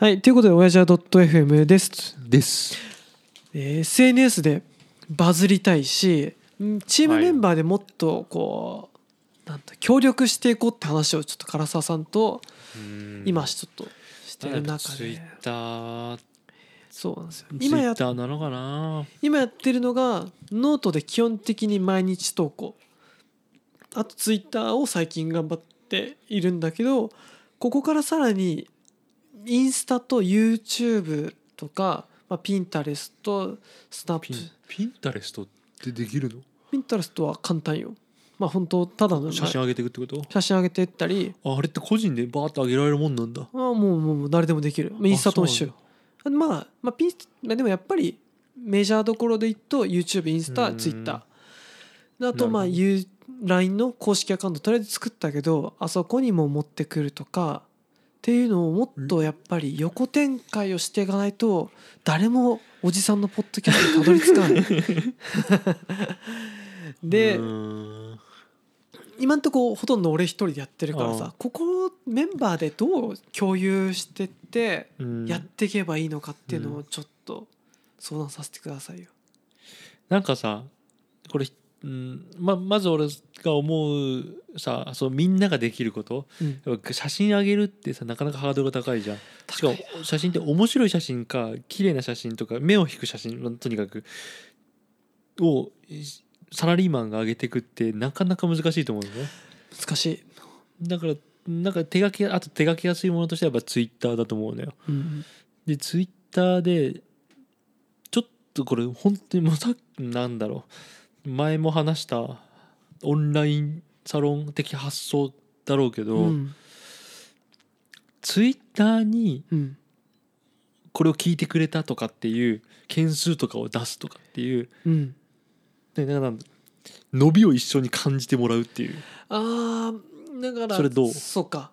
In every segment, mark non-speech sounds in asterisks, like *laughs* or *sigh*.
はいということで親父は .fm です、です。えー SNS でバズりたいしんチームメンバーでもっとこう、なんだ協力していこうって話をちょっと唐沢さんと今ちょっとしてる中ツイッでターそうなんですよ。今やッターなのかな？今やってるのがノートで基本的に毎日投稿。あとツイッターを最近頑張っているんだけどここからさらにインスタと YouTube とか、まあ、ピンタレストスナップ。ピンピンタレストってできるの？ピンタレストは簡単よ。まあ本当ただの写真上げていくってこと？写真上げていったり。ああれって個人でバーッと上げられるもんなんだ。あもうもうもう誰でもできる。インスタと一緒。よまあ、まあ、ピンまあでもやっぱりメジャーどころで言うと YouTube インスタうんツイッターあとまあ LINE の公式アカウントとりあえず作ったけどあそこにも持ってくるとかっていうのをもっとやっぱり横展開をしていかないと誰もおじさんのポッドキャストにたどり着かない。*laughs* で今んとこほとんど俺一人でやってるからあさここをメンバーでどう共有してってうん。やっていけばいいのかっていうのうをちょっと相談させてくださいよ。なんかさこれ、うん。ままず俺が思うさそうみんなができること。うん。写真上げるってさなかなかハードルが高いじゃん。しかも写真って面白い写真か綺麗な写真とか目を引く写真まあとにかく。をサラリーマンが上げていくってなかなか難しいと思うよね。難しい。だからなんか手書きあと手書きやすいものとしてはやっぱツイッターだと思うのよ。うんでツイッターでちょっとこれ本当にもうさなんだろう前も話したオンラインサロン的発想だろうけど、うん。ツイッターにうん。これを聞いてくれたとかっていう件数とかを出すとかっていううん。でなんか伸びを一緒に感じてもらうっていう。あーだからそれどう？そうか。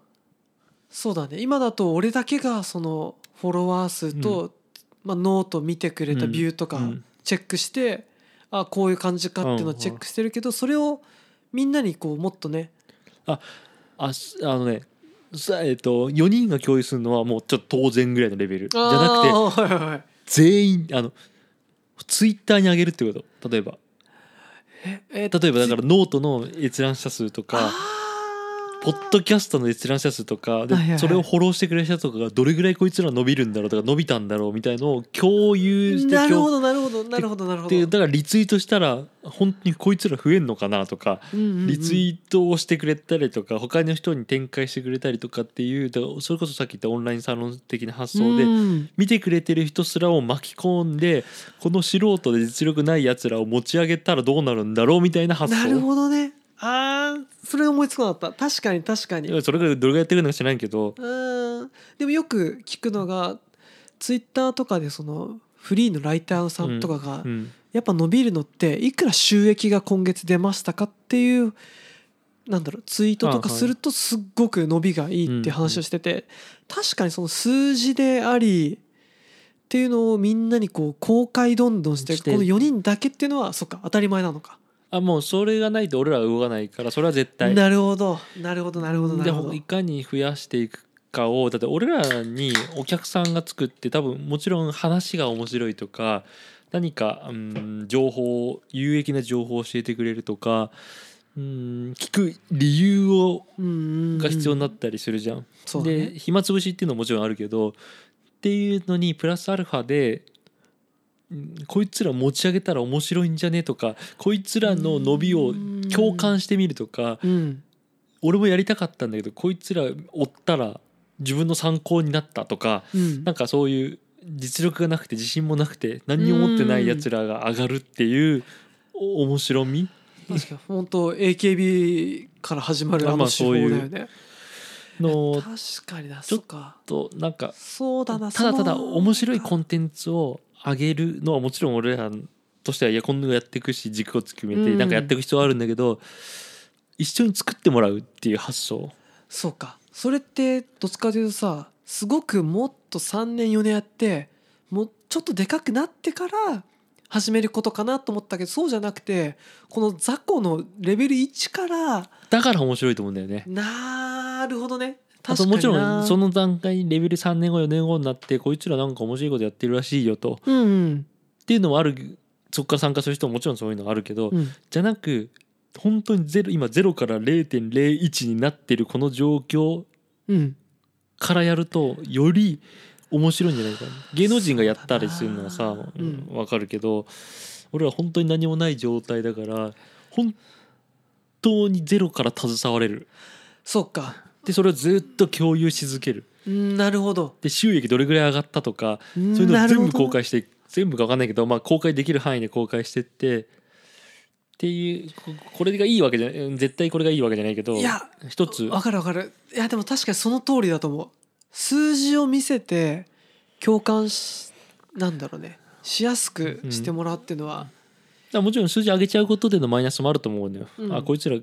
そうだね。今だと俺だけがそのフォロワー数と、まあ、ノート見てくれたビューとかうん。チェックして、あこういう感じかっていうのをチェックしてるけど、それをみんなにこうもっとねあすあのねさえっ、と4人が共有するのはもうちょっと当然ぐらいのレベル。じゃなくてはいはいはい。全員あのツイッターに上げるってこと例えば。ええ例えばだからノートの閲覧者数とかポッドキャストの閲覧者数とかではいはいはい。それをフォローしてくれる人とかがどれぐらいこいつら伸びるんだろうとか伸びたんだろうみたいのを共有してなるほ共どなるほどなるほどなるほど。でだからリツイートしたら本当にこいつら増えんのかなとかうんうんうん。リツイートをしてくれたりとか他の人に展開してくれたりとかっていうそれこそさっき言ったオンラインサロン的な発想でうん。見てくれてる人すらを巻き込んでこの素人で実力ないやつらを持ち上げたらどうなるんだろうみたいな発なる想ほどねあーそれ思いつかなかった。確かに確かに。それがどれぐらいやってるのか知らんけど。うん。でもよく聞くのがツイッターとかでそのフリーのライターさんとかがうんやっぱ伸びるのっていくら収益が今月出ましたかっていうなんだろうツイートとかするとすっごく伸びがいいっていう話をしてて確かにその数字でありっていうのをみんなにこう公開どんどんしてしてこの4人だけっていうのはそっか当たり前なのかあもうそれがないと俺らは動かないからそれは絶対。なるほど。なるほどなるほどなるほど。でいかに増やしていくかをだって俺らにお客さんが作って多分もちろん話が面白いとか何か、うん、情報有益な情報を教えてくれるとか、うん、聞く理由をが必要になったりするじゃん。そうだね。で暇つぶしっていうのももちろんあるけどっていうのにプラスアルファでうんこいつら持ち上げたら面白いんじゃねとかこいつらの伸びを共感してみるとかうん。俺もやりたかったんだけどこいつら追ったら自分の参考になったとかうん。なんかそういう実力がなくて自信もなくて何にも持ってないやつらが上がるっていうお面白み？確かに本当 AKB から始まるあまあの手法だよね、の確かになちょっそっかとなんかそうだなただただ面白いコンンテンツを上げるのはもちろん俺らとしてはいや今度やっていくし軸を決めてうん。なんかやっていく必要はあるんだけど一緒に作ってもらうっていう発想。そうか。それってどっちかというとさすごくもっと3年4年やってもうちょっとでかくなってから始めることかなと思ったけどそうじゃなくてこの雑魚のレベル1からだから面白いと思うんだよね。なるほどねあともちろんそのの段階レベル3年後4年後になってこいつらなんか面白いことやってるらしいよと。うんうん。っていうのもあるそこから参加する人ももちろんそういうのはあるけど、うん。じゃなく本当にゼロ今0から0.01になってるこの状況うん。からやるとより面白いんじゃないかな。芸能人がやったりするのはさそうん。わかるけど俺は本当に何もない状態だから本当にゼロから携われる。そっかでそれをずっと共有し続ける。うんなるほど。で収益どれぐらい上がったとかそういうのを全部公開して全部か分かんないけど、まあ、公開できる範囲で公開してってっていうここれがいいわけじゃない絶対これがいいわけじゃないけどいや一つ。わかるわかる。いやでも確かにその通りだと思う。数字を見せて共感しなんだろうね。しやすくしてもらうっていうのは、だからもちろん数字上げちゃうことでのマイナスもあると思うのよ。うん。あこいつら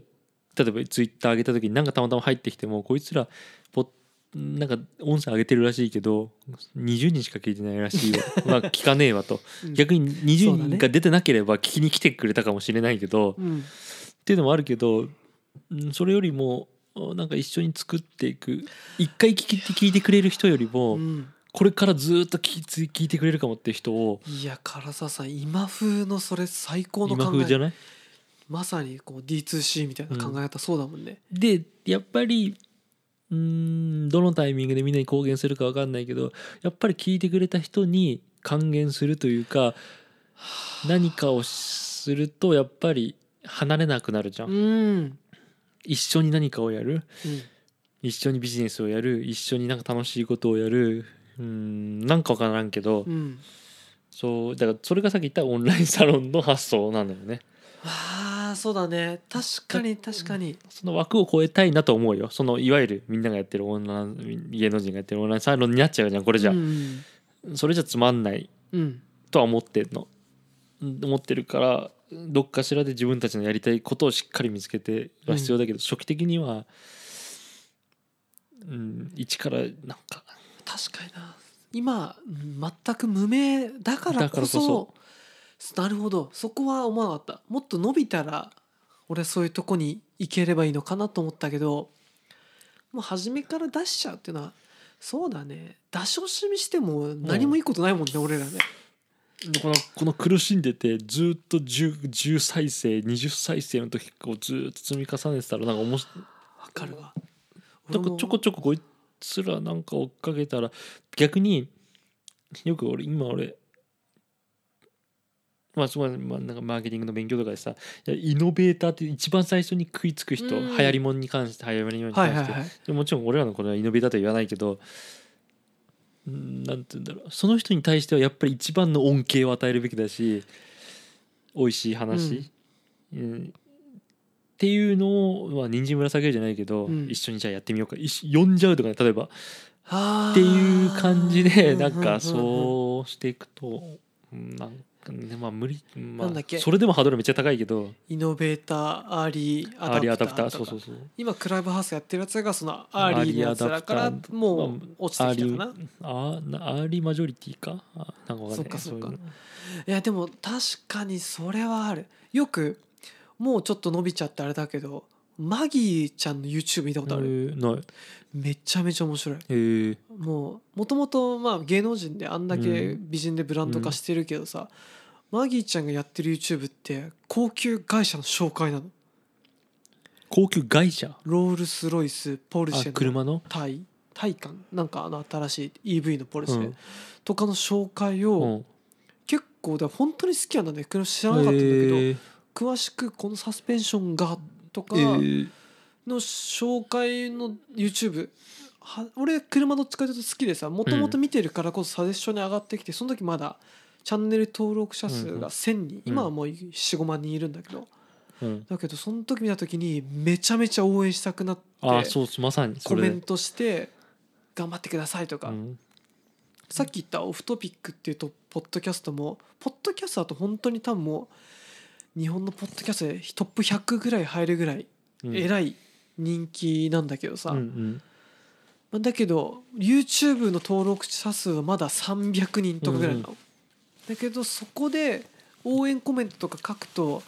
例えばツイッター上げた時になんかたまたま入ってきてもこいつらポなんか音声上げてるらしいけど *laughs* 20人しか聞いてないらしいよまあ聞かねえわ。とうん。逆にそう20だね人が出てなければ聞きに来てくれたかもしれないけど、うん。っていうのもあるけどうんそれよりもなんか一緒に作っていく一回聞き聞いてくれる人よりも、うん。これからずっと聞聞いてくれるかもって人をいや唐沢さん今風のそれ最高の今考え。風じゃない？まさにこう D2C みたいな考え方そうだもんね、でやっぱりうーんどのタイミングでみんなに公言するか分かんないけどやっぱり聞いてくれた人に還元するというか何かをするとやっぱり離れなくなるじゃん、うん。うん一緒に何かをやる？一緒にビジネスをやる？一緒になんか楽しいことをやる？うーんなんか分からんけど、うん。そうだからそれがさっき言ったオンラインサロンの発想なんだよね。ああそうだね。確かに確かに。その枠を超えたいなと思うよ。そのいわゆるみんながやってるオンライン芸能人がやってるオンラインサロンになっちゃうじゃんこれじゃ、うんそれじゃつまんないうん。とは思ってんの。うん思ってるからどっかしらで自分たちのやりたいことをしっかり見つけては必要だけど、初期的にはうん一からなんか。確かにな。今うん全く無名だからこそこなるほど。そこは思わなかった。もっと伸びたら俺そういうとこに行ければいいのかなと思ったけどもう初めから出しちゃうっていうのはそうだね。出し惜しみしても何もいいことないもんね、俺らね。このこの苦しんでてずっと 10, 10再生20再生の時をずっと積み重ねてたらなんか面白いわかるわ。なんかちょこちょここいつらなんか追っかけたら逆によく俺今俺まあすごい、まあ、なんかマーケティングの勉強とかでさイノベーターって一番最初に食いつく人、うん。流行りもんに関して流行りもんに関して、はいはいはい。でもちろん俺らのこれはイノベーターとは言わないけどうんなんて言うんだろう。その人に対してはやっぱり一番の恩恵を与えるべきだし美味しい話、うん。っていうのを、まあ、人参ぶら下げるじゃないけど、うん。一緒にじゃあやってみようか。呼んじゃうとかね例えば。っていう感じでなんかうんうん。うん。うん。そうしていくとうんなんかねまあ無理まあなんだっけ？それでもハードルめっちゃ高いけど。イノベーターアーリーアーリーアダプターそうそうそう。今クラブハウスやってるやつがそのアーリーのやつらからアーリーアダプター。もうまあ落ちてきたかな、あーなアーリーマジョリティか？あなんかわかんない。そっかそっか。ういうの。いやでも確かにそれはある。よくもうちょっと伸びちゃってあれだけどマギーちゃんの YouTube 見たことある、えーない。めちゃめちゃ面白い。えー。もうもともとまあ芸能人であんだけ美人でブランド化してるけどさ、マギーちゃんがやってる YouTube って高級会社の紹介なの。高級外車ロールス・ロイスポルあシェの車の？タイ？タイカンなんかあの新しい EV のポルシェ、うん。とかの紹介をうん。結構だ本当に好きなんだね。車知らなかったんだけど、えー。詳しくこのサスペンションがとかえー。の紹介の YouTube は俺車どっちかというと好きでさもともと見てるからこそサジェッションに上がってきてその時まだチャンネル登録者数が1,000人、今はもう45万人いるんだけど。うん。だけどその時見た時にめちゃめちゃ応援したくなってあーそうまさにコメントして「頑張ってください」とか、うん。さっき言ったオフトピックっていうとポッドキャストもポッドキャストだと本当に多分もう日本のポッドキャストでトップ100ぐらい入るぐらいうん。偉い人気なんだけどさ、うんうん。まあだけど YouTube の登録者数はまだ300人とかぐらいなの、だけどそこで応援コメントとか書くと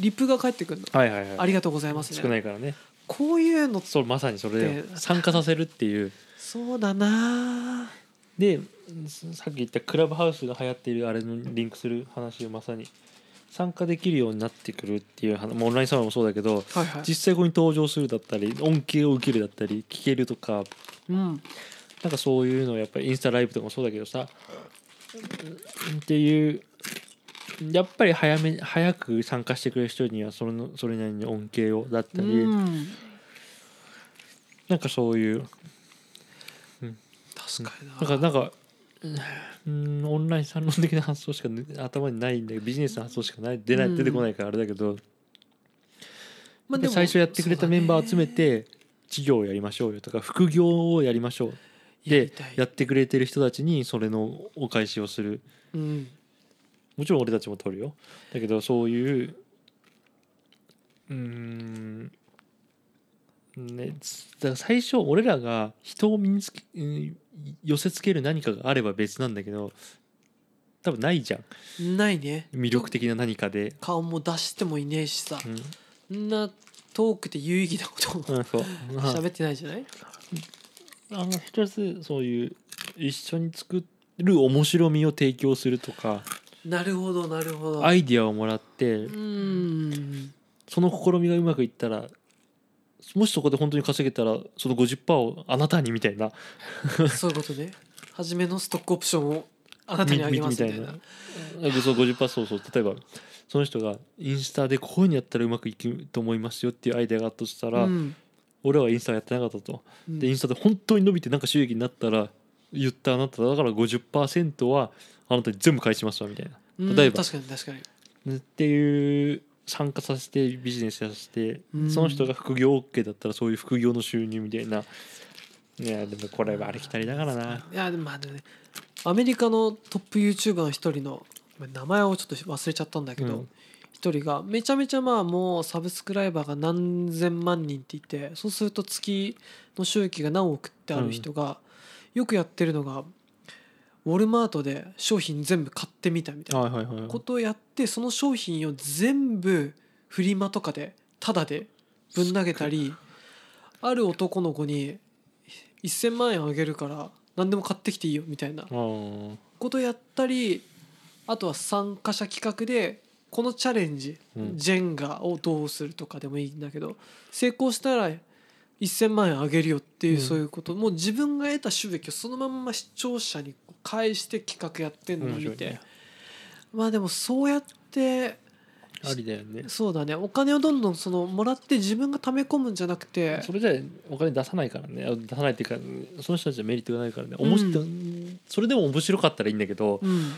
リプが返ってくるの、はいはいはい。ありがとうございますね。少ないからね。こういうのそうまさにそれでで参加させるっていう。そうだな。でさっき言ったクラブハウスが流行っているあれのリンクする話をまさに参加できるようになってくるっていう話もうオンラインサロンもそうだけどはいはい。実際ここに登場するだったり恩恵を受けるだったり聞けるとか。うん。なんかそういうのやっぱりインスタライブとかもそうだけどさうんっていうやっぱり早め早く参加してくれる人にはそれのそれなりに恩恵をだったり、うん。なんかそういう確かにな。なんかなんかうんオンラインサロン的な発想しかね *laughs* 頭にないんだけどビジネスの発想しかない出ないうん。出てこないからあれだけど、まあで最初やってくれたメンバーを集めて事業をやりましょうよとか副業をやりましょう。でやってくれてる人たちにそれのお返しをする。うん。もちろん俺たちも取るよ。だけどそういううーんねつだから最初俺らが人を身につけうん寄せつける何かがあれば別なんだけど多分ないじゃん。ないね。魅力的な何かで、顔も出してもいねえしさ。うん。そんなトークで有意義なことをうん、そう。*laughs* 喋ってないじゃない？あの一つそういう一緒に作る面白みを提供するとかなるほどなるほど。アイディアをもらってうん。その試みがうまくいったらもしそこで本当に稼げたらその50%をあなたにみたいな。そういうことね。初めのストックオプションをあなたにあげますみたいな。その50%そうそう。例えばその人がインスタでこういうのやったらうまくいくと思いますよっていうアイデアがあったとしたら、うん。俺はインスタやってなかったと。うん。でインスタで本当に伸びてなんか収益になったら言ったあなただから50%はあなたに全部返しますわみたいな。うん例えば。確かに確かに。っていう参加させてビジネスさせて、うん。その人が副業 OK だったらそういう副業の収入みたいな。いやでもこれはありきたりだからな。いやでもまあねアメリカのトップ YouTuber の一人の名前をちょっと忘れちゃったんだけどうん。一、人がめちゃめちゃまあもうサブスクライバーが何千万人って言ってそうすると月の収益が何億ってある人がよくやってるのがウォルマートで商品全部買ってみたみたいなことをやってその商品を全部フリマとかでタダでぶん投げたりある男の子に1,000万円あげるから何でも買ってきていいよみたいなことやったりあとは参加者企画でこのチャレンジ、うん。ジェンガをどうするとかでもいいんだけど成功したら1,000万円あげるよっていう、うん。そういうこと。もう自分が得た収益をそのまんま視聴者に返して企画やってんのを見て、面白いね。まあでもそうやってありだよね。そうだね。お金をどんどんそのもらって自分が貯め込むんじゃなくてそれじゃお金出さないからね。あ出さないっていうかその人たちはメリットがないからね、おもしうそれでも面白かったらいいんだけど、うん、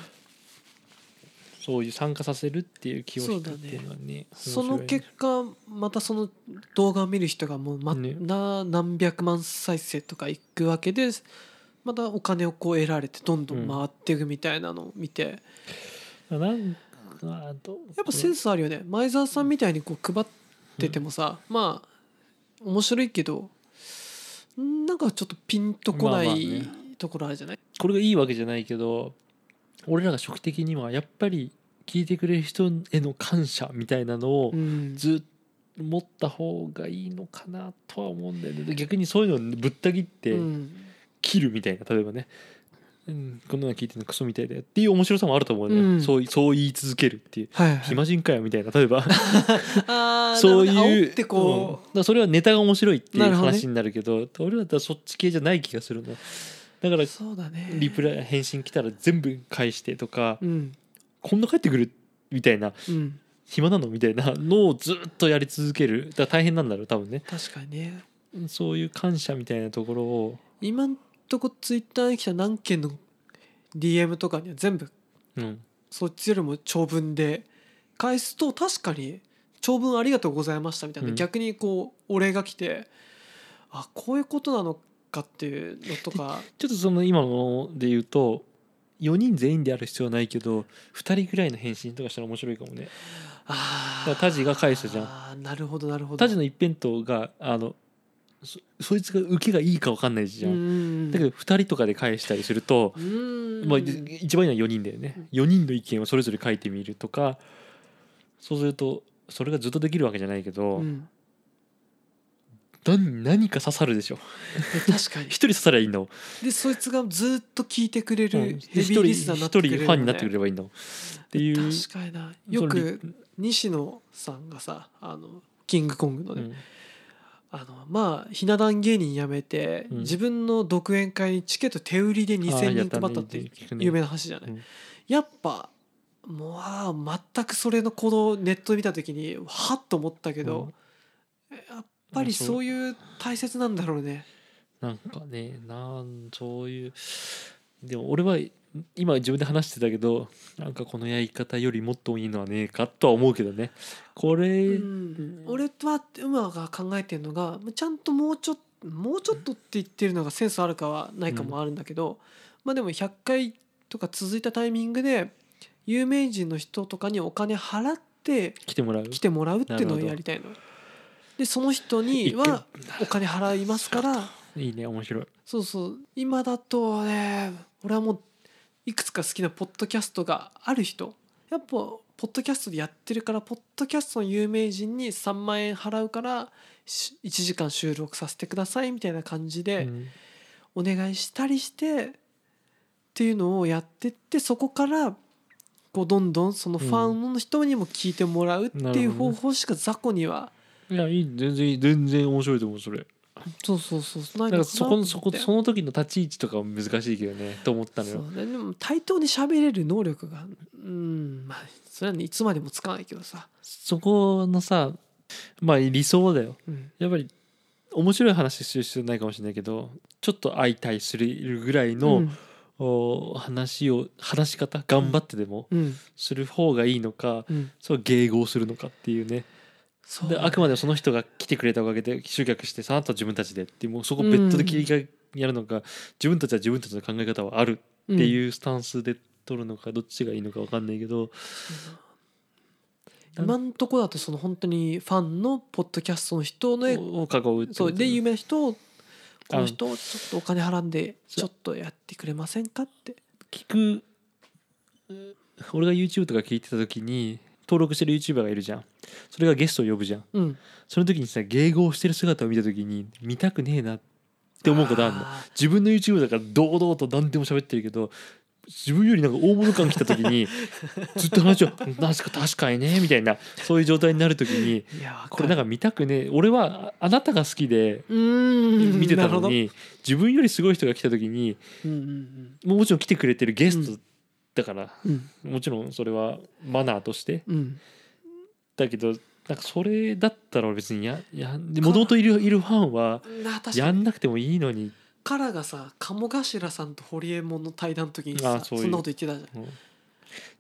そういう参加させるっていう気を引くっていうのはねその結果またその動画を見る人がもうま、ね。な何百万再生とかいくわけでまたお金をこう得られてどんどん回っていくみたいなのを見て、なんかあとやっぱセンスあるよね。前澤さんみたいにこう配っててもさ、まあ面白いけどんなんかちょっとピンとこなまあまあいね。ところあるじゃない、これがいいわけじゃないけど俺らが初期的にはやっぱり聞いてくれる人への感謝みたいなのをうん。ずっと持った方がいいのかなとは思うんだよね。で逆にそういうのをぶった切ってうん。切るみたいな例えばね、うん、こんなの聞いてるのクソみたいだよっていう面白さもあると思うね、うん。そうそう言い続けるっていう。はいはい。暇人かよみたいな例えば。*laughs* そういう煽ってう。ん。こだからそれはネタが面白いっていう話になるけど俺だったらそっち系じゃない気がするの。だからう、そうだね。リプライ返信来たら全部返してとか、うんこんな返ってくるみたいなうん。暇なのみたいなのをずっとやり続ける。だ大変なんだろう多分ね。確かにね。そういう感謝みたいなところを、今んとこツイッターに来た何件の DM とかには全部うん、そっちよりも長文で返すと確かに長文ありがとうございましたみたいな、うん。逆にこうお礼が来てあこういうことなのかっていうのとか。ちょっとその今ので言うと4人全員である必要はないけど2人ぐらいの返信とかしたら面白いかもね。あだからタジが返すじゃん。あーなるほどなるほど。タジの一辺倒があのそそいつが受けがいいか分かんないじゃん、んだけど2人とかで返したりすると、うん。まあ、一番いいのは4人だよね。4人の意見をそれぞれ書いてみるとかそうするとそれがずっとできるわけじゃないけど、うん何何か刺さるでしょ。で確かに。一人刺さりゃいいんだもんでそいつがずっと聞いてくれうん。るヘビーリスナーになってくれる一人ファンになってくればいいんだもんっていう。確かにな。よく西野さんがさあのキングコングのね、うん。あのまあひな壇芸人辞めて、うん。自分の独演会にチケット手売りであー2,000やたね人配ったって有名な話じゃない、うん。やっぱもう全くそれの行動をネットで見た時にはっと思ったけど、やっぱりそう。いう大切なんだろうね。なんかねなんそういう。でも俺は今自分で話してたけどなんかこのやり方よりもっといいのはねえかとは思うけどね。これ、うん、俺は馬が考えてるのがちゃんともうちょっともうちょっとって言ってるのがセンスあるかはないかもあるんだけど、まあでも100回とか続いたタイミングで有名人の人とかにお金払って来てもらう。来てもらうっていうのをやりたいの。でその人に *laughs* はお金払いますから。いいね面白い。そうそう。今だとね俺はもういくつか好きなポッドキャストがある人。やっぱポッドキャストでやってるからポッドキャストの有名人に3万円払うからし1時間収録させてくださいみたいな感じうでん。お願いしたりしてっていうのをやってってそこからこうどんどんそのファンの人にも聞いてもらうっていう方法しか雑魚にはいやいい全然いい。全然面白いと思うそれ。そうそうそう。ないだかそこのそこその時の立ち位置とかは難しいけどねと思ったのよ。そうね。でも対等に喋れる能力がうんまあそれはねいつまでもつかないけどさ、そこのさまあ理想だよ。うん、やっぱり面白い話する必要ないかもしれないけどちょっと相対するぐらいの、うん。お話を話し方頑張ってでもうん。する方がいいのか、うん、そう迎合するのかっていうねであくまでもその人が来てくれたおかげで集客してさあとは自分たちでってもうそこ別途で切り替えやるのか、自分たちは自分たちの考え方はあるってうんいうスタンスで取るのかどっちがいいのか分かんないけど今んとこだとその本当にファンのポッドキャストの人のを囲うそうで有名な人をこあの人をちょっとお金払んでそうちょっとやってくれませんかって。聞く俺が YouTube とか聞いてた時に登録してる YouTuber がいるじゃんそれがゲストを呼ぶじゃん。うん。その時にさ迎合してる姿を見た時に見たくねえなって思うことあるの。あ自分の YouTube だから堂々と何でも喋ってるけど自分よりなんか大物感来た時に *laughs* ずっと話を「なんすか確かにね」みたいなそういう状態になる時にこれなんか見たくねえ。俺はああなたが好きで見てたのに自分よりすごい人が来た時にもちろん来てくれてるゲストだから、うん。もちろんそれはマナーとしてうんだけどなんかそれだったら別にややもともといるいるファンはやに。んなくてもいいのに、カラがさ鴨頭さんと堀エモ門の対談の時にさあそういう。そんなこと言ってたじゃん。うん。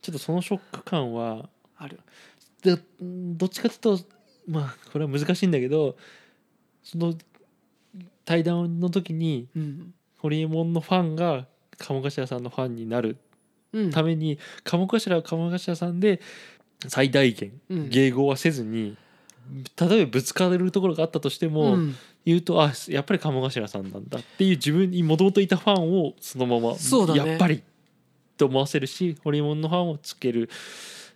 ちょっとそのショック感はある。でどっちかというとまあこれは難しいんだけどその対談の時にうん。ホリエモンのファンが鴨頭さんのファンになるうん。ために鴨頭は鴨頭さんで最大限うん。迎合はせずに例えばぶつかるところがあったとしても、うん。言うとあやっぱり鴨頭さんなんだっていう自分にもともといたファンをそのままそうだね。やっぱりと思わせるしホリエモンのファンをつける。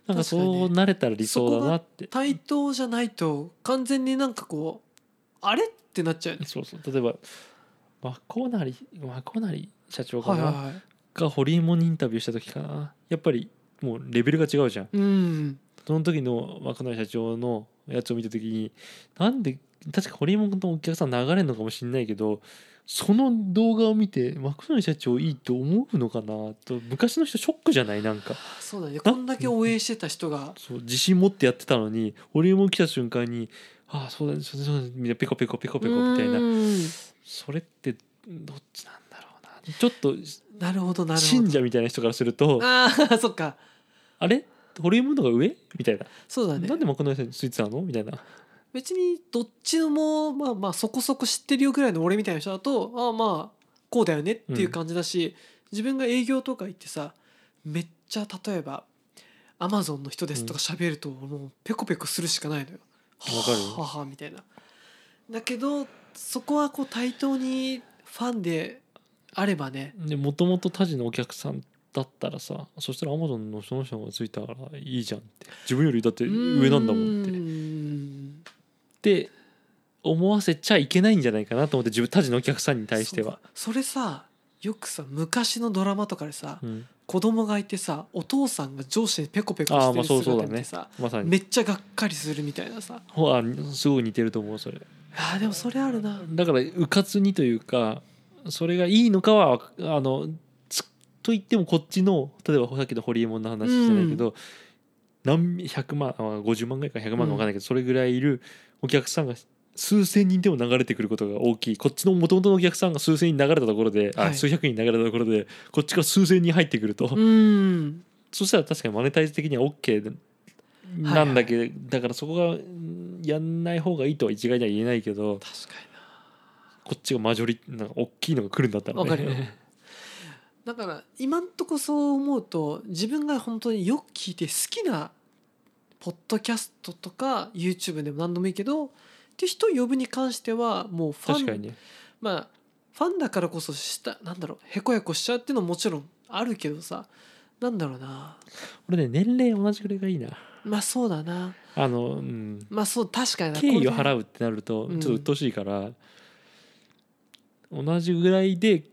なんかそうなれたら理想だなって。対等じゃないと完全になんかこうあれってなっちゃうよね。そうそう。例えばマコナリマコナリ社長かな、はいはいはい。がホリエモンにインタビューした時かな。やっぱりもうレベルが違うじゃん。うん。その時のマコナリ社長のやつを見た時になんで確かホリエモンのお客さん流れるのかもしれないけどその動画を見てマクドナルド社長いいと思うのかなと昔の人ショックじゃない？なんか。そうだね。こんだけ応援してた人が。そう自信持ってやってたのにホリエモン来た瞬間に「ああそうだねそうだねそうだね」みたいなペコペコペコペコみたいな。うん。それってどっちなんだろうな。ちょっとなるほどなるほど。信者みたいな人からするとああそっかあれ？ホリエモンの方が上？みたいな、そうだね。なんでマクドナルドについてたの？みたいな。別にどっちもまあまあそこそこ知ってるよぐらいの俺みたいな人だとああまあこうだよねっていう感じだし、自分が営業とか行ってさめっちゃ例えばアマゾンの人ですとか喋るともうペコペコするしかないのよ。わかるはははみたいな。だけどそこはこう対等にファンであればね。でもともと他人のお客さんだったらさそしたらアマゾンのその人がついたからいいじゃんって。自分よりだって上なんだもんって。うーん。で思わせちゃいけないんじゃないかなと思って自分たちのお客さんに対しては。それさよくさ昔のドラマとかでさ、うん、子供がいてさお父さんが上司にペコペコしてるそうそうだね。姿見てさ、まさに。めっちゃがっかりするみたいなさ。ほあすごい似てると思うそれ。あーでもそれあるな。だからうかつにというかそれがいいのかはあのつと言ってもこっちの例えばさっきのホリエモンの話じゃないけど、何百万あ50万ぐらいか100万か分かんないけど、それぐらいいるお客さんが数千人でも流れてくることが大きい。こっちの元々のお客さんが数千人流れたところで、はい。あ数百人流れたところでこっちが数千人入ってくると、うん。そしたら確かにマネタイズ的には OK なんだけど、だからそこがうんやんない方がいいとは一概には言えないけど確かこっちがマジョリなんか大きいのが来るんだったら、ね、だから今んとこそう思うと自分が本当によく聞いて好きなポッドキャストとか YouTube でも何でもいいけどっていう人を呼ぶに関してはもうファン確かに。ねまあファンだからこそしたなんだろうへこへこしちゃうっていうのももちろんあるけどさなんだろうな。俺ね年齢同じぐらいがいいな。まあそうだな。あの、うん、まあそう確かにな。敬意をう払うってなるとうんちょっと鬱陶しいから、同じぐらいで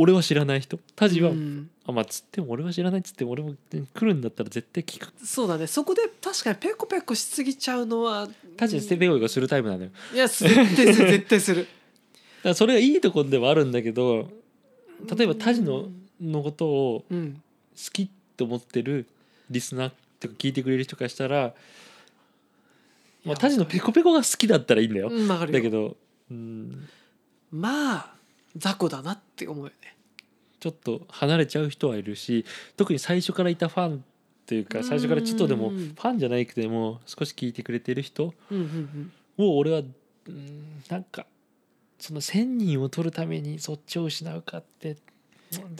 俺は知らない人。タジは、ん、あまあつっても俺は知らないっつっても俺も来るんだったら絶対聞く。そうだね。そこで確かにペコペコしすぎちゃうのはタジは捨てペゴがするタイプなのよ。いや絶対する *laughs* 絶対する。だからそれがいいところではあるんだけど例えばタジののことをうん。好きって思ってるリスナーとか聞いてくれる人からしたら、まあ、タジのペコペコが好きだったらいいんだよ、うんわかるよ。だけど、うん、まあ雑魚だなって思うよね。ちょっと離れちゃう人はいるし特に最初からいたファンっていうか最初からちょっとでもうんファンじゃないくても少し聞いてくれてる人を俺は、うん、なんかその1,000人を取るためにそっちを失うかって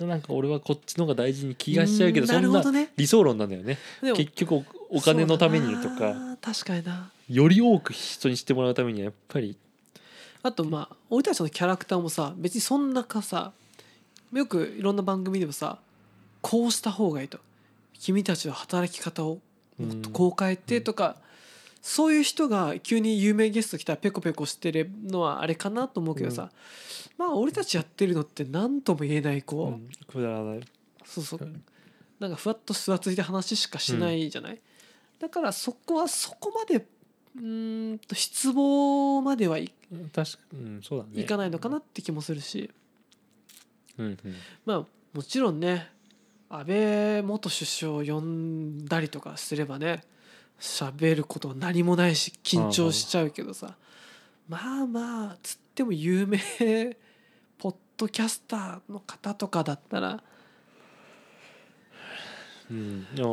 なんか俺はこっちの方が大事に気がしちゃうけどんそななんるほどね。理想論なんだよね。結局おお金のためにとかな確かにな。より多く人に知ってもらうためにはやっぱりあとまあ俺たちのキャラクターもさ別にそんなかさよくいろんな番組でもさこうした方がいいと。君たちの働き方をもっとこう変えてとか、そういう人が急に有名ゲスト来たらペコペコしてるのはあれかなと思うけどさ、まあ俺たちやってるのって何とも言えないこう、うん。くだらない。そうそう。なんかふわっと座ついた話しかしないじゃない、だからそこはそこまでうーんと失望まではい確かうんそうだね。いかないのかなって気もするし、うんうん。まあもちろんね安倍元首相を呼んだりとかすればね喋ること何もないし緊張しちゃうけどさ。まあまあつっても有名ポッドキャスターの方とかだったら。うん、いや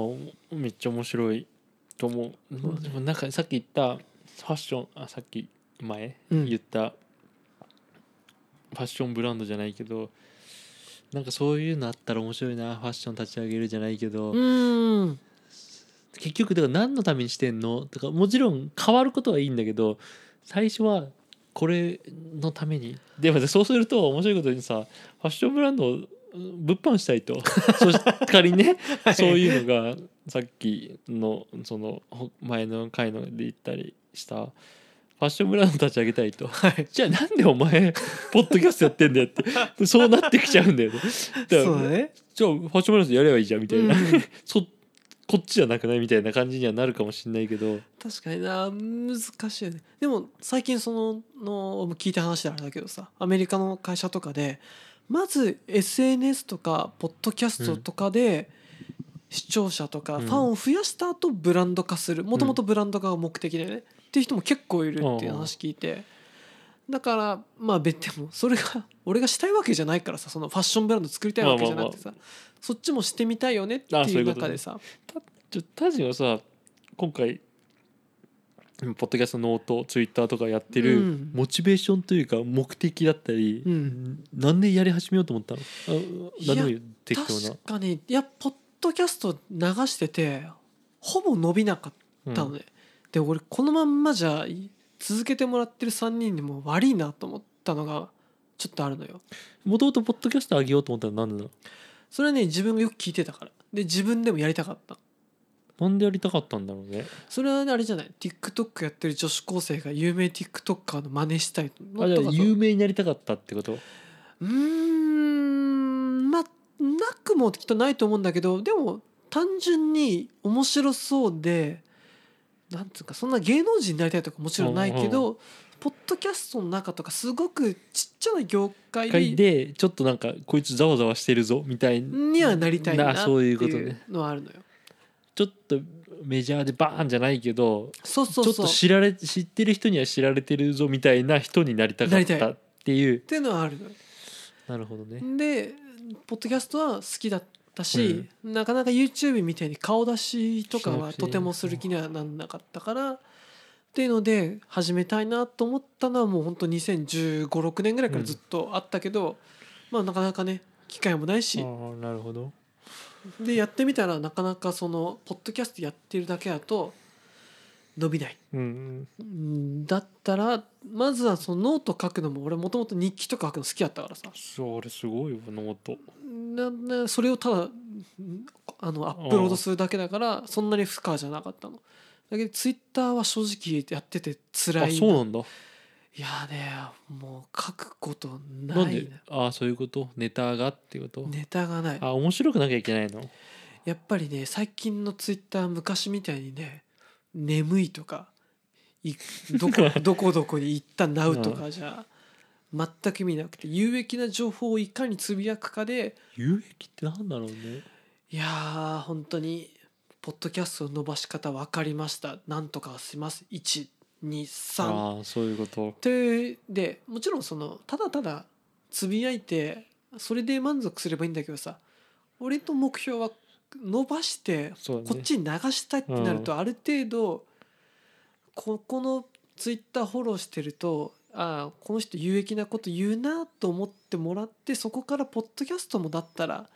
めっちゃ面白いと思う、そうねでもなんかさっき言ったファッションあさっき前うん。言ったファッションブランドじゃないけどなんかそういうのあったら面白いなファッション立ち上げるじゃないけど、うん。結局だから何のためにしてんの？とかもちろん変わることはいいんだけど最初はこれのために。でもねそうすると面白いことにさファッションブランドを物販したいと。*laughs* そし仮にね。そういうのがさっきのそのほ前の回ので言ったりしたファッションブランド立ち上げたいと。はい。じゃあなんでお前ポッドキャストやってんだよって。*laughs* そうなってきちゃうんだよね。だね。じゃあファッションブランドやればいいじゃんみたいな、うん。*laughs* そこっちじゃなくないみたいな感じにはなるかもしれないけど。確かにな難しいよね。でも最近そのの聞いた話であれだけどさアメリカの会社とかでまず SNS とかポッドキャストとかで視聴者とかうん。ファンを増やした後ブランド化する。もともとブランド化が目的でね。っていう人も結構いるっていう話聞いて。だからまあ別でもそれが俺がしたいわけじゃないからさそのファッションブランド作りたいわけじゃなくてさそっちもしてみたいよねっていう中でさ。ちょタジはさ今回ポッドキャストノートツイッターとかやってるうん。モチベーションというか目的だったり、うん。なんでやり始めようと思ったの？何でも適当な確かにいやポッドキャスト流しててほぼ伸びなかったのね、で俺このまんまじゃ続けてもらってる3人にも悪いなと思ったのがちょっとあるのよ。もともとポッドキャスト上げようと思ったら何なの？それはね自分がよく聞いてたから。で自分でもやりたかったなんでやりたかったんだろうね。それはねあれじゃない？TikTok やってる女子高生が有名 TikToker の真似したいあじゃあ有名になりたかったってこと？うーんまあなくもきっとないと思うんだけどでも単純に面白そうでなんつうかそんな芸能人になりたいとかもちろんないけど、ポッドキャストの中とかすごくちっちゃな業界会でちょっとなんかこいつざわざわしてるぞみたいにはなりたいなってなそういうこというねのはあるのよ。ちょっとメジャーでバーンじゃないけどそうそうそう。ちょっと知られ知ってる人には知られてるぞみたいな人になりたかったっていう。っていうのはある。なるほどね。でポッドキャストは好きだったし、なかなか YouTube みたいに顔出しとかはとてもする気にはなんなかったからっていうので始めたいなと思ったのはもう本当2015、6年ぐらいからずっとあったけど、まあなかなかね機会もないあし。あなるほどでやってみたらなかなかそのポッドキャストやってるだけだと伸びない。うんうん。だったらまずはそのノート書くのも俺もともと日記とか書くの好きだったからさ。それすごいわノート。ななそれをただんあのアップロードするだけだからそんなに負荷じゃなかったの。だけどツイッターは正直やってて辛あいそうなんだいやねもう書くことないな。んで？ああそういうこと？ネタがっていうこと？ネタがない。あ面白くなきゃいけないの？やっぱりね最近のツイッター昔みたいにね「眠い」とかいどこ *laughs* どこどこに行ったなうとかじゃ全く意味なくて有益な情報をいかにつぶやくかで有益ってなんだろうね。いやー本当にポッドキャストの伸ばし方分かりました。なんとかします。1あそういうこと。ででもちろんそのただただつぶやいてそれで満足すればいいんだけどさ俺と目標は伸ばしてこっちに流したいってなると、ある程度ここのツイッターフォローしてるとああこの人有益なこと言うなと思ってもらってそこからポッドキャストもだったら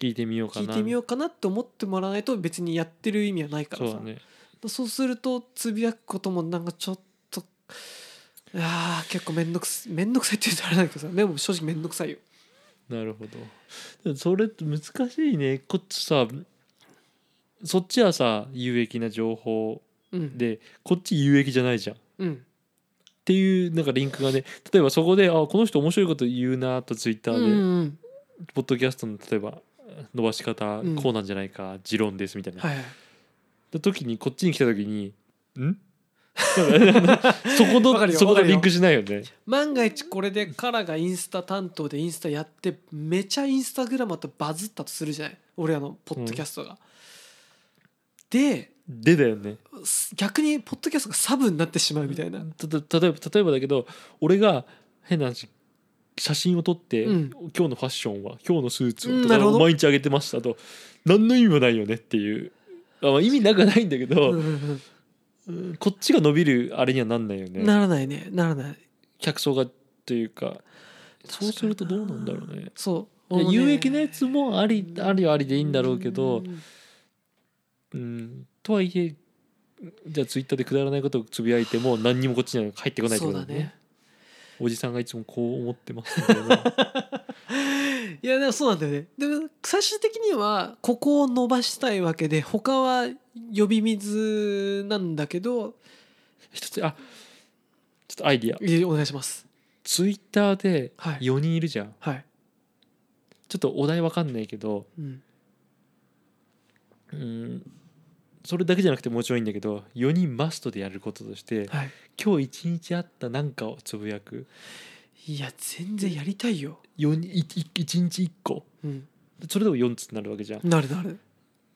聞いてみようかな。聞いてみようかなって思ってもらわないと別にやってる意味はないからさ、ね、そうするとつぶやくこともなんかちょっといやー結構面倒くす面倒くさいって言うとあれだけどさでも正直面倒くさいよ。なるほど。それって難しいね。こっちさそっちはさ有益な情報うん。でこっち有益じゃないじゃん。っうん。ていうなんかリンクがね例えばそこであこの人面白いこと言うなとツイッタうんうーで、ん。ポッドキャストの例えば伸ばし方うん。こうなんじゃないか、持論ですみたいな、はいはいで時にこっちに来た時にん？そこのそこよわかるよ。のリンクしないよね。万が一これでカラがインスタ担当でインスタやってめちゃインスタグラマーとバズったとするじゃない？俺らのポッドキャストが。ででだよね。逆にポッドキャストがサブになってしまうみたいな。たた例えば例えばだけど俺が変な話写真を撮って、うん。今日のファッションは今日のスーツを毎日あげてましたと何の意味もないよねっていう。あ、まあ、意味なくはないんだけど、こっちが伸びるあれにはなんないよね。うんならないね。ならない。客層がというかそうするとどうなんだろうね。そう。ね。有益なやつもありありはありでいいんだろうけどん。うんとはいえじゃあツイッターでくだらないことをつぶやいても何にもこっちには入ってこないってことだね。ね。おじさんがいつもこう思ってますみたいな *laughs* いやでもそうなんだよね。でも最終的にはここを伸ばしたいわけで他は呼び水なんだけど一つあちょっとアイディア。いやお願いします。ツイッターではい。4人いるじゃん、はい、ちょっとお題わかんないけどうん、うんそれだけじゃなくてもちろんいいんだけど4人マストでやることとしてはい。今日一日あった何かをつぶやくいや全然やりたいよ、4人いい1日1個。うん、それでも4つになるわけじゃん。なるなる。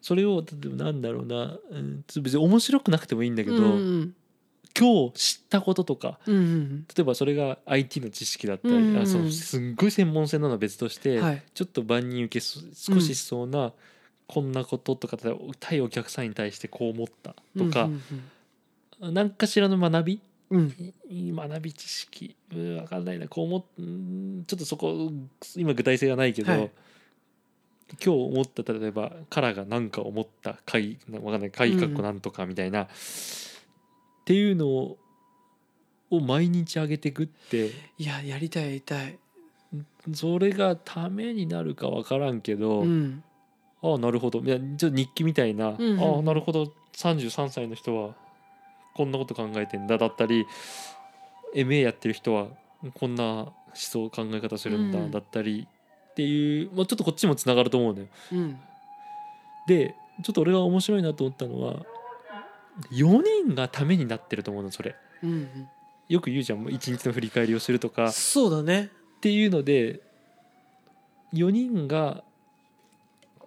それを例えばなんだろうな、うん、別に面白くなくてもいいんだけど、うんうん今日知ったこととかうんうん例えばそれが IT の知識だったり、うんうんあそうすんごい専門性なのは別として、うんはい。ちょっと万人受けす少ししそうな、こんなこととか例えば対お客さんに対してこう思ったとか、うん。何かしらの学びうん。学び知識。うん分かんないな。こう思っうんちょっとそこ今具体性がないけど、はい。今日思った例えばカラが何か思った会分かんない。会かっこなんとかみたいな、っていうのを毎日上げていくっていややりたいやりたい。それがためになるか分からんけど、うん。ああなるほど。いやちょっと日記みたいな、うんうん。ああなるほど。33歳の人はこんなこと考えてんだだったり MA やってる人はこんな思想考え方するんだ、うん。だったりっていう、まあ、ちょっとこっちもつながると思うのよ。うん。でちょっと俺が面白いなと思ったのは4人がためになってると思うのそれ。うんうん。よく言うじゃん一日の振り返りをするとか。っそうだね。ていうので4人が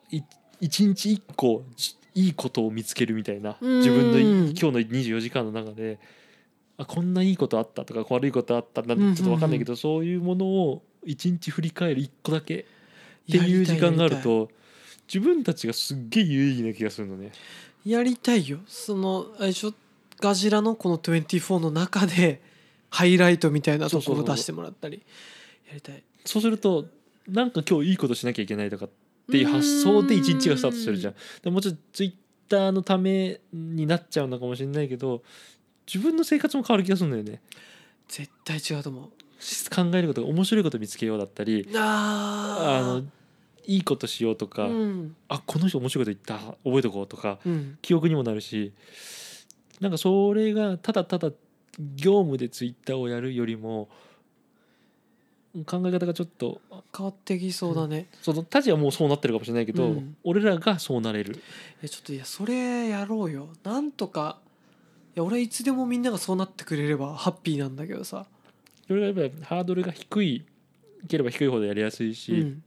い一日1個じいいことを見つけるみたいなうん。自分のい今日の24時間の中であこんないいことあったとか悪いことあったなんてちょっと分かんないけど、そういうものを一日振り返る1個だけっていう時間があると自分たちがすっげえ有意義な気がするのね。やりたいよ。そのあれでしょガジラのこの24の中でハイライトみたいなところ出してもらったり。やりたい。そうするとなんか今日いいことしなきゃいけないとかっていう発想で一日がスタートするじゃん。でもちろんツイッターのためになっちゃうのかもしれないけど自分の生活も変わる気がするんだよね。絶対違うと思う。考えること面白いこと見つけようだったりああのいいことしようとか、うん。あこの人面白いこと言った覚えとこうとかうん。記憶にもなるしなんかそれがただただ業務でツイッターをやるよりも考え方がちょっと変わってきそうだね、その他地はもうそうなってるかもしれないけど、うん。俺らがそうなれる。えちょっといやそれやろうよ。なんとかいや俺はいつでもみんながそうなってくれればハッピーなんだけどさ、それがやっぱハードルが低いいければ低いほどやりやすいし、うん。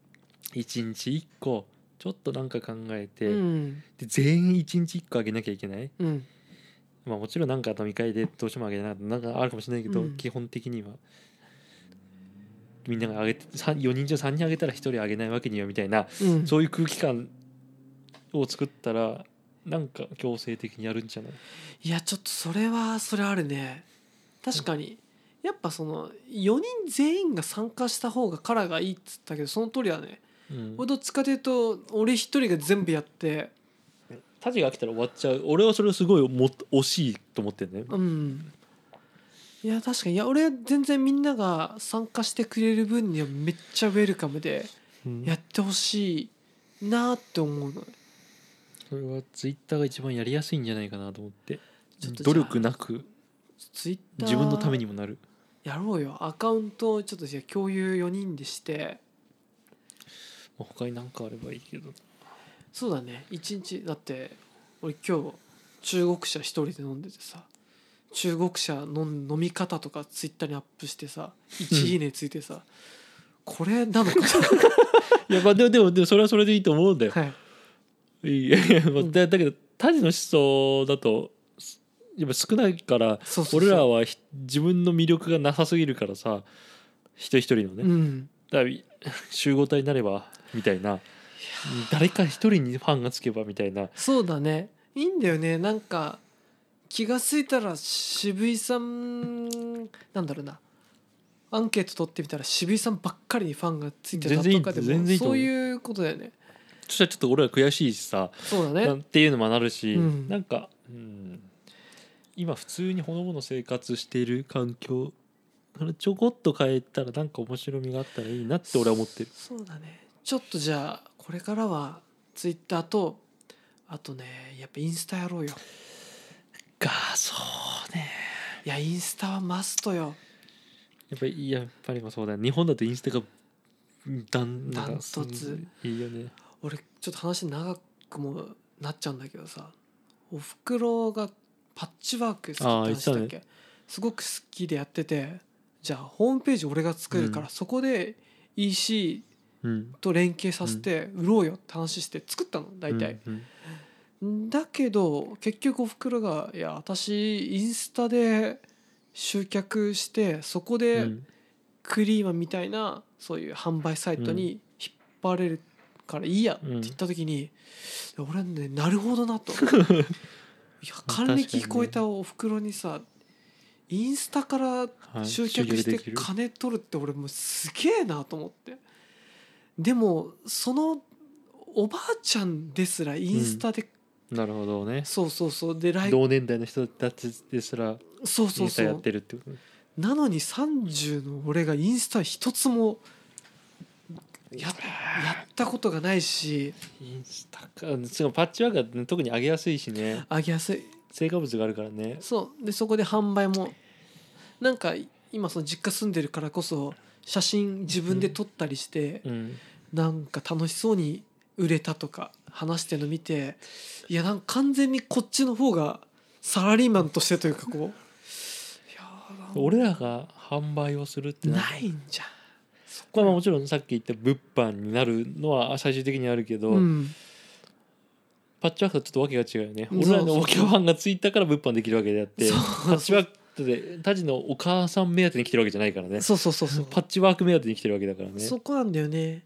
一日一個ちょっとなんか考えて、うん。で全員一日一個あげなきゃいけない、うん。まあ、もちろんなんか飲み会でどうしてもあげなかったなんかあるかもしれないけど、うん。基本的にはみんながあげて4人中3人あげたら1人あげないわけにはみたいなうん。そういう空気感を作ったらなんか強制的にやるんじゃない？いやちょっとそれはそれあるね。確かに。やっぱその4人全員が参加した方がカラーがいいっつったけどその通りだね。うん。俺どっちかというと俺一人が全部やって。タジが来たら終わっちゃう。俺はそれをすごいも惜しいと思ってるね。うんいや確かに。いや俺は全然みんなが参加してくれる分にはめっちゃウェルカムでうん。やってほしいなって思うの。それはツイッターが一番やりやすいんじゃないかなと思って。ちょっとじゃあ努力なく。ツイッター自分のためにもなる。やろうよ。アカウントをちょっとじゃあ共有4人でして。まあ他に何かあればいいけど。そうだね。一日だって俺今日中国茶一人で飲んでてさ中国茶の飲み方とかツイッターにアップしてさ1いいねついてさこれなのか。*laughs* いやまあでもでもでもそれはそれでいいと思うんだよ。なはい。いやいや、まあうん。だだけどタジの思想だとやっぱ少ないからそうそうそう。俺らはひ自分の魅力がなさすぎるからさ人一人のね、うん。だから集合体になればみたいな。誰か一人にファンがつけばみたいな。そうだね。いいんだよね。なんか気が付いたら渋井さんなんだろうな。アンケート取ってみたら渋井さんばっかりにファンがついてたとかでもそう。ういうことだよね。そしたらちょっと俺ら悔しいしさ。そうだね。なんていうのもなるし、うん。なんか、うん、今普通にほのぼの生活している環境からちょこっと変えたらなんか面白みがあったらいいなって俺は思ってる。そうだね。ちょっとじゃあこれからはツイッターとあとねやっぱインスタやろうよがそうね。いやインスタはマストよ。やっぱりやっぱりまあそうだ。よ日本だとインスタがだんなんかダントツ。いいよね。俺ちょっと話長くもなっちゃうんだけどさ。おふくろがパッチワーク好きって話したっけ、すごく好きでやってて。じゃあホームページ俺が作るから、うん。そこで EC うん。と連携させて売ろうよって話して作ったの大体、うんだけど結局おふくろが「いや私インスタで集客してそこうんうでん。クリーマみたいなそういう販売サイトに引っ張れるからいいや」って言った時に、いや俺ねなるほどなと。*laughs* いや還暦超えたおふくろにさインスタからはい。集客して金取るって俺もうすげえなと思って。でもそのおばあちゃんですらインスタで、なるほどね。そうそうそう。でライブ同年代の人たちですらそうそうそう。インスタやってるってこと？ねなのに30の俺がインスタ一つもややったことがないし。インスタか。しかもパッチワークはね特に上げやすいしね。上げやすい。成果物があるからね。そう。でそこで販売もなんか今その実家住んでるからこそ写真自分で撮ったりして、うん。なんか楽しそうに売れたとか話してるの見ていやなんか完全にこっちの方がサラリーマンとしてというかこう俺らが販売をするってなないんじゃん。まあまあもちろんさっき言った物販になるのは最終的にあるけど、うん。パッチワークとちょっとわけが違うよね。俺らのお客ファンがついたから物販できるわけであってそう。パッチワークでタジのお母さん目当てに来てるわけじゃないからね。そうそうそうそう。パッチワーク目当てに来てるわけだからね。そこなんだよね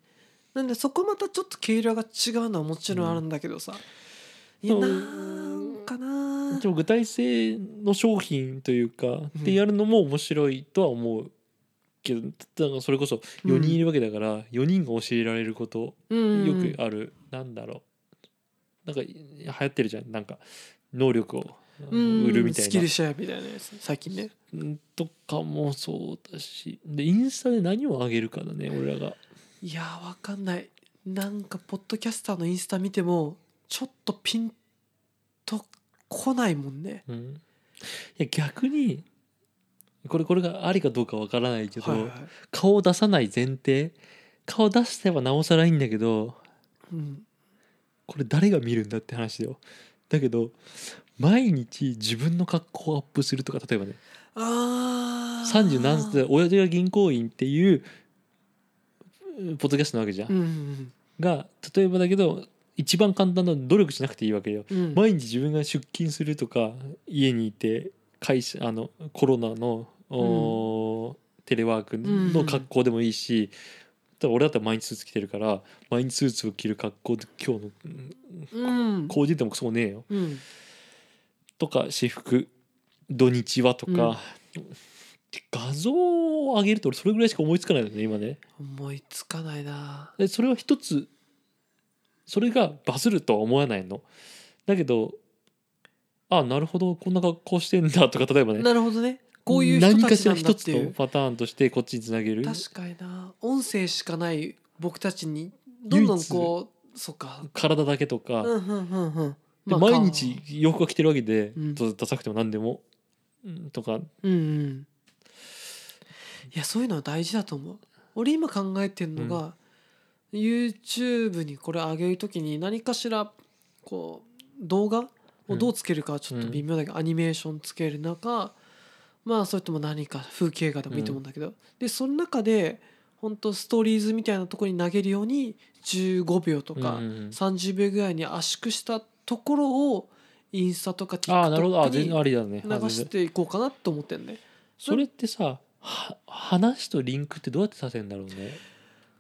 なんでそこまたちょっと毛色が違うのはもちろんあるんだけどさ、いやうんなんかな。でも具体性の商品というか、ってやるのも面白いとは思うけどだからそれこそ4人いるわけだから、4人が教えられることうん。よくある、なんだろう。なんか流行ってるじゃん。なんか能力をうん。売るみたいな。スキルシェアみたいなやつ。最近ね。うん。とかもそうだし。でインスタで何を上げるかだね俺らがいやーわかんない。なんかポッドキャスターのインスタ見てもちょっとピンとこないもんね。うん。いや逆にこれこれがありかどうかわからないけど、はいはい。顔を出さない前提顔出せばなおさらいいんだけどうん。これ誰が見るんだって話だよ。だけど毎日自分の格好をアップするとか例えばねあー。30何歳で親父が銀行員っていううんポッドキャストなわけじゃん、うん。うんが例えばだけど一番簡単なの努力しなくていいわけよ。うん。毎日自分が出勤するとか家にいて会社あのコロナの、おーテレワークの格好でもいいし、だから俺だったら毎日スーツ着てるから毎日スーツを着る格好で今日のうん。うん工事でもそうねえよ。うん。とか私服土日はとか、画像を上げると俺それぐらいしか思いつかないのね今ね。思いつかないな。でそれは一つそれがバズるとは思わないの。だけどあなるほどこんな格好してんだとか例えばね。なるほどね。こういう人何たちなんだかしら一つのパターンとしてこっちにつなげる。確かにな。音声しかない僕たちにどんどんこうそっか。体だけとか、うんうんうんうん。でまあ毎日洋服が着てるわけで、うん。ダサくても何でも、うんとか。うんうんいやそういうのは大事だと思う。俺今考えてるのが、YouTube にこれ上げるときに何かしらこう動画をどうつけるかはちょっと微妙だけど、アニメーションつける中まあそれとも何か風景画でもいいと思うんだけど、でその中で本当ストーリーズみたいなところに投げるように15秒とかうんうんうん。30秒ぐらいに圧縮したところをインスタとか TikTok に流していこうかなと思ってんね。それってさは話とリンクってどうやってさせるんだろうね。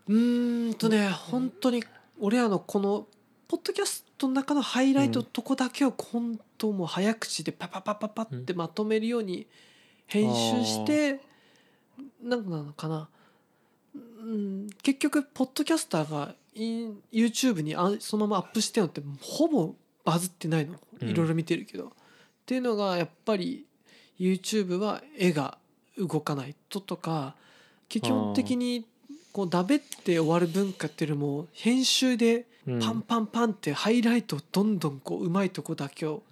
うーんとね本当に俺らのこのポッドキャストの中のハイライトのとこだけを本当もう早口でパパパパパってまとめるように編集してなんなのかな。うん。結局ポッドキャスターが YouTube にあそのままアップしてるのってほぼバズってないの。うん。いろいろ見てるけど、っていうのがやっぱり YouTube は絵が動かないととか基本的にこうダベって終わる文化っていうよりも編集でうん。パンパンパンってハイライトをどんどんこううまいとこだけを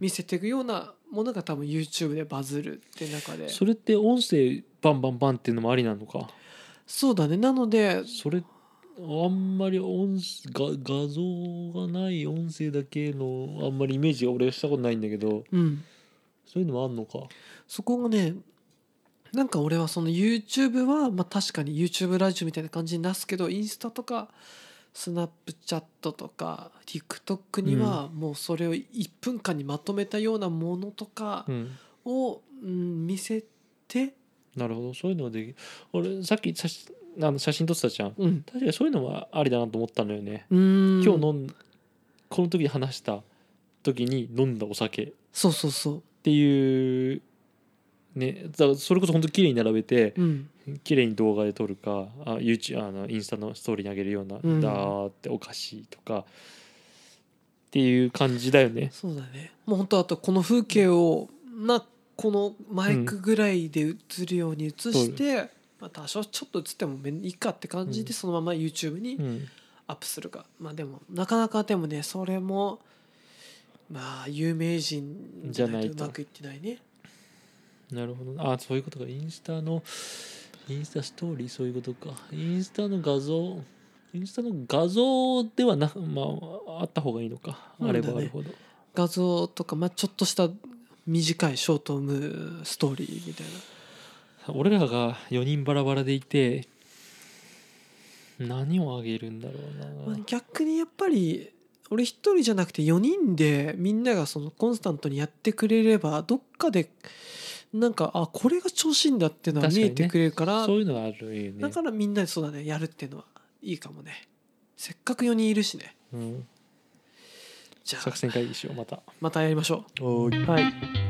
見せていくようなものが多分 YouTube でバズるって中で。それって音声バンバンバンっていうのもありなのか？そうだね。なのでそれあんまり音が画像がない音声だけのあんまりイメージが俺はしたことないんだけど。うん。そういうのもあんのか？そこがねなんか俺はその YouTube はまあ確かに YouTube ラジオみたいな感じに出すけどインスタとかスナップチャットとか TikTok にはもうそれを1分間にまとめたようなものとかうん。を、うん、見せて、なるほど。そういうのができ俺さっき写真あの写真撮ってたじゃん。うん、確かにそういうのもありだなと思ったのよね、今今日飲んこの時に話した時に飲んだお酒。っそうそう。そていうねだからそれこそ本当綺麗に並べてう、うん、綺麗に動画で撮るかあ YouTube あのインスタのストーリーに上げるような、うん。だーってお菓子とかっていう感じだよね。そうだね。もう本当あとこの風景をなこのマイクぐらいで映るように映して、まあ、多少ちょっと映ってもいいかって感じうん。でそのまま YouTube にうん。アップするか、まあでもなかなかでもねそれもまあ有名人じゃないと。うまくいってないねなるほど。なあそういうことか。インスタのインスタストーリー？そういうことか。インスタの画像？インスタの画像ではなまああった方がいいのか。あればあるほど、画像とか、まあ、ちょっとした短いショートムストーリーみたいな。俺らが4人バラバラでいて何をあげるんだろうまあな、逆にやっぱり俺一人じゃなくて4人でみんながそのコンスタントにやってくれればどっかでなんかあこれが調子いいんだっていうのは見えてくれるから、そういうのがあるよね。だからみんなでそうだねやるっていうのはいいかもね。せっかく4人いるしね。うん、じゃあ作戦会議しようまた。またやりましょう。はい